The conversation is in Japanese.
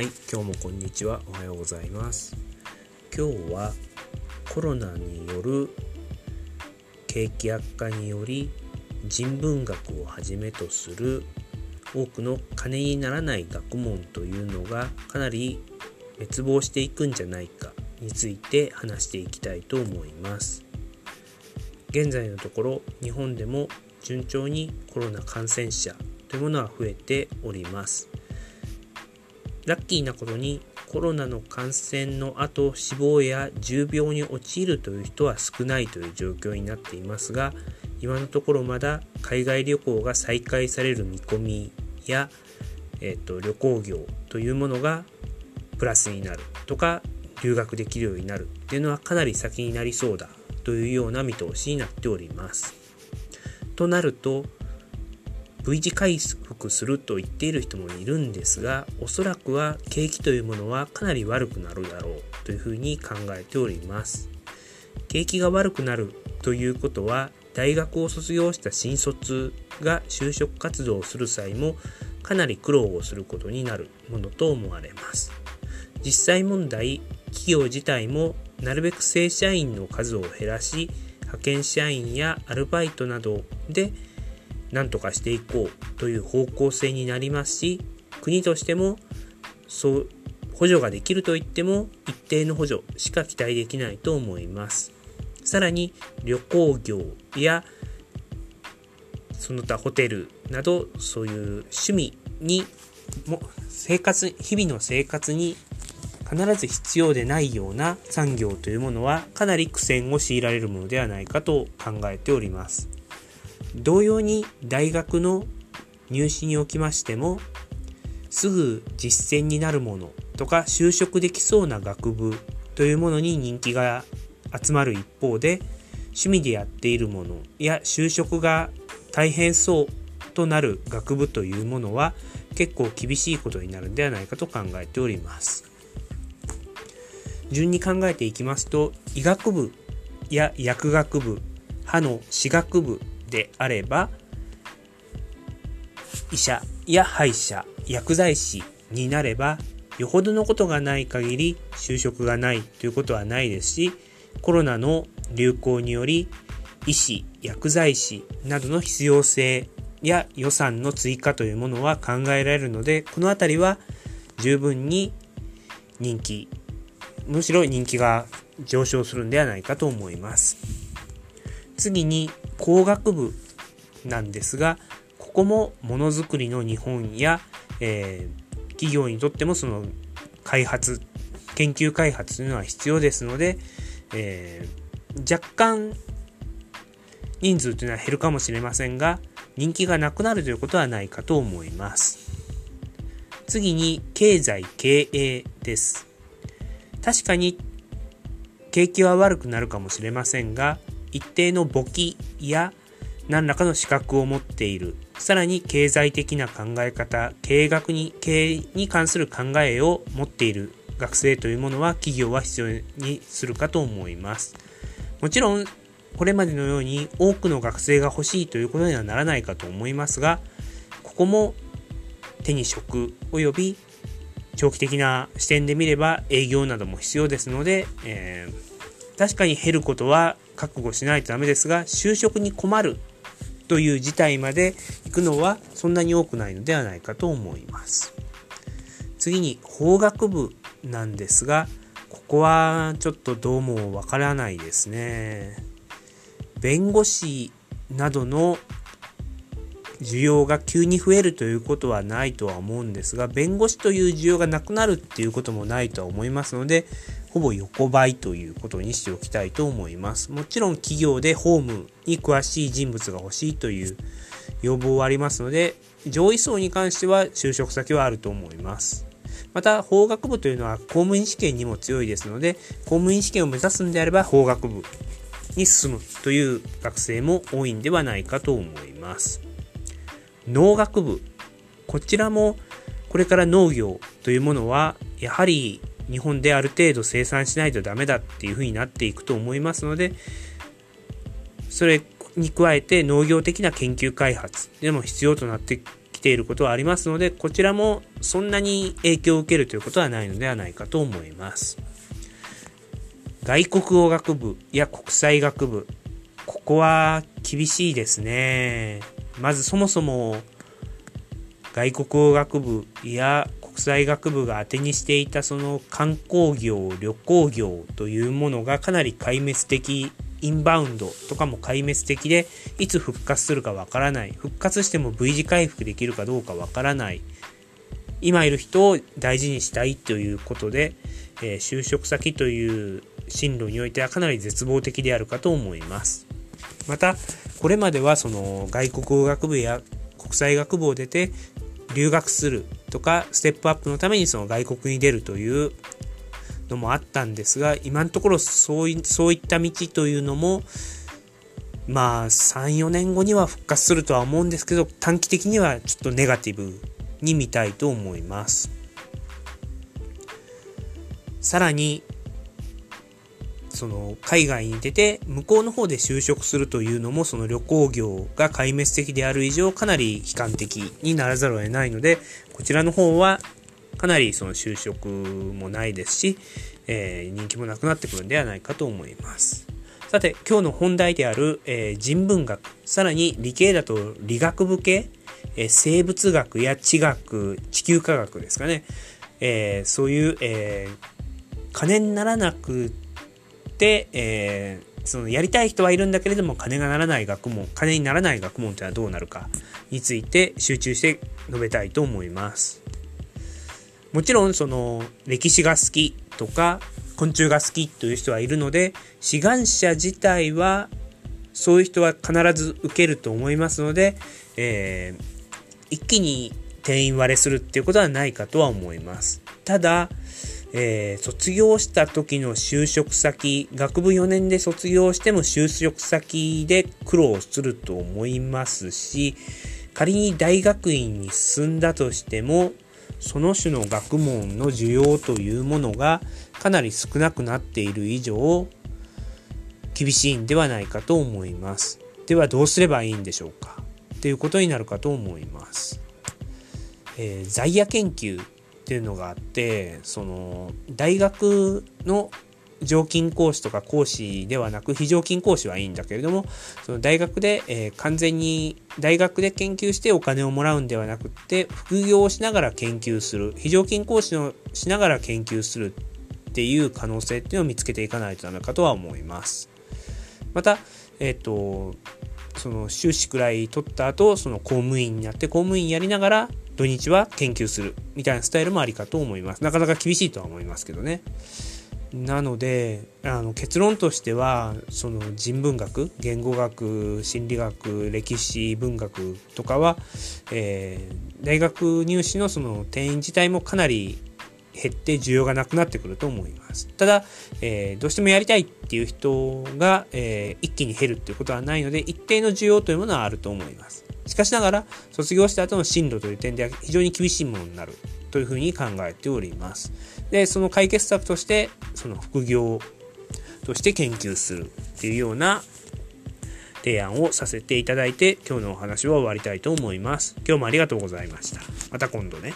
はい、今日もこんにちは。おはようございます。今日はコロナによる景気悪化により人文学をはじめとする多くの金にならない学問というのがかなり滅亡していくんじゃないかについて話していきたいと思います。現在のところ日本でも順調にコロナ感染者というものは増えております。ラッキーなことにコロナの感染の後死亡や重病に陥るという人は少ないという状況になっていますが今のところまだ海外旅行が再開される見込みや、えーと、旅行業というものがプラスになるとか留学できるようになるっていうのはかなり先になりそうだというような見通しになっております。となると V 字回復すると言っている人もいるんですがおそらくは景気というものはかなり悪くなるだろうというふうに考えております。景気が悪くなるということは大学を卒業した新卒が就職活動をする際もかなり苦労をすることになるものと思われます。実際問題企業自体もなるべく正社員の数を減らし派遣社員やアルバイトなどで何とかしていこうという方向性になりますし国としてもそう補助ができるといっても一定の補助しか期待できないと思います。さらに旅行業やその他ホテルなどそういう趣味にも生活日々の生活に必ず必要でないような産業というものはかなり苦戦を強いられるものではないかと考えております。同様に大学の入試におきましてもすぐ実践になるものとか就職できそうな学部というものに人気が集まる一方で趣味でやっているものや就職が大変そうとなる学部というものは結構厳しいことになるんではないかと考えております。順に考えていきますと医学部や薬学部歯の歯学部であれば医者や歯医者薬剤師になればよほどのことがない限り就職がないということはないですしコロナの流行により医師薬剤師などの必要性や予算の追加というものは考えられるのでこの辺りは十分に人気むしろ人気が上昇するんではないかと思います。次に工学部なんですがここもものづくりの日本や、えー、企業にとってもその開発研究開発というのは必要ですので、えー、若干人数というのは減るかもしれませんが人気がなくなるということはないかと思います。次に経済経営です。確かに景気は悪くなるかもしれませんが一定の簿記や何らかの資格を持っている。さらに経済的な考え方経営学に経営に関する考えを持っている。学生というものは企業は必要にするかと思います。もちろんこれまでのように多くの学生が欲しいということにはならないかと思いますがここも手に職及び長期的な視点で見れば営業なども必要ですので、えー、確かに減ることは覚悟しないとダメですが就職に困るという事態まで行くのはそんなに多くないのではないかと思います。次に法学部なんですがここはちょっとどうもわからないですね。弁護士などの需要が急に増えるということはないとは思うんですが弁護士という需要がなくなるっていうこともないとは思いますのでほぼ横ばいということにしておきたいと思います。もちろん企業で法務に詳しい人物が欲しいという要望はありますので上位層に関しては就職先はあると思います。また法学部というのは公務員試験にも強いですので公務員試験を目指すんであれば法学部に進むという学生も多いんではないかと思います。農学部。こちらもこれから農業というものはやはり日本である程度生産しないとダメだっていうふうになっていくと思いますのでそれに加えて農業的な研究開発でも必要となってきていることはありますので、こちらもそんなに影響を受けるということはないのではないかと思います。外国語学部や国際学部、ここは厳しいですね。まずそもそも外国語学部や際学部が当てにしていたその観光業、旅行業というものがかなり壊滅的インバウンドとかも壊滅的で、いつ復活するかわからない。復活しても V 字回復できるかどうかわからない。今いる人を大事にしたいということで、えー、就職先という進路においてはかなり絶望的であるかと思います。また、これまではその外国語学部や国際学部を出て留学するとか、ステップアップのためにその外国に出るというのもあったんですが、今のところそういそういった道というのも、まあ、3、4年後には復活するとは思うんですけど、短期的にはちょっとネガティブに見たいと思います。さらに、その海外に出て向こうの方で就職するというのもその旅行業が壊滅的である以上かなり悲観的にならざるを得ないのでこちらの方はかなりその就職もないですし、えー、人気もなくなってくるんではないかと思います。さて、今日の本題である、えー、人文学、さらに理系だと理学部系、えー、生物学や地学、地球科学ですかね。えー、そういう、え金にならなくて、えそのやりたい人はいるんだけれども金がならない学問、金にならない学問というのはどうなるかについて集中して述べたいと思います。もちろんその歴史が好きとか昆虫が好きという人はいるので志願者自体はそういう人は必ず受けると思いますので、えー、一気に定員割れするっていうことはないかとは思います。ただ、えー、卒業した時の就職先、学部4年で卒業しても就職先で苦労すると思いますし、仮に大学院に進んだとしても、その種の学問の需要というものがかなり少なくなっている以上厳しいんではないかと思います。ではどうすればいいんでしょうか？ということになるかと思います。えー、在野研究っていうのがあってその大学の常勤講師とか講師ではなく非常勤講師はいいんだけれどもその大学で、えー、完全に大学で研究してお金をもらうんではなくって副業をしながら研究する非常勤講師をしながら研究するっていう可能性っていうのを見つけていかないとダメかとは思います。また、えっ、ー、とその修士くらい取った後その公務員になって公務員やりながら土日は研究するみたいなスタイルもありかと思います。なかなか厳しいとは思いますけどね。なのであの結論としてはその人文学言語学心理学歴史文学とかは、えー、大学入試のその定員自体もかなり減って需要がなくなってくると思います。ただ、えー、どうしてもやりたいっていう人が、えー、一気に減るっていうことはないので一定の需要というものはあると思います。しかしながら卒業した後の進路という点では非常に厳しいものになるというふうに考えております。で、その解決策として、その副業として研究するっていうような提案をさせていただいて、今日のお話は終わりたいと思います。今日もありがとうございました。また今度ね。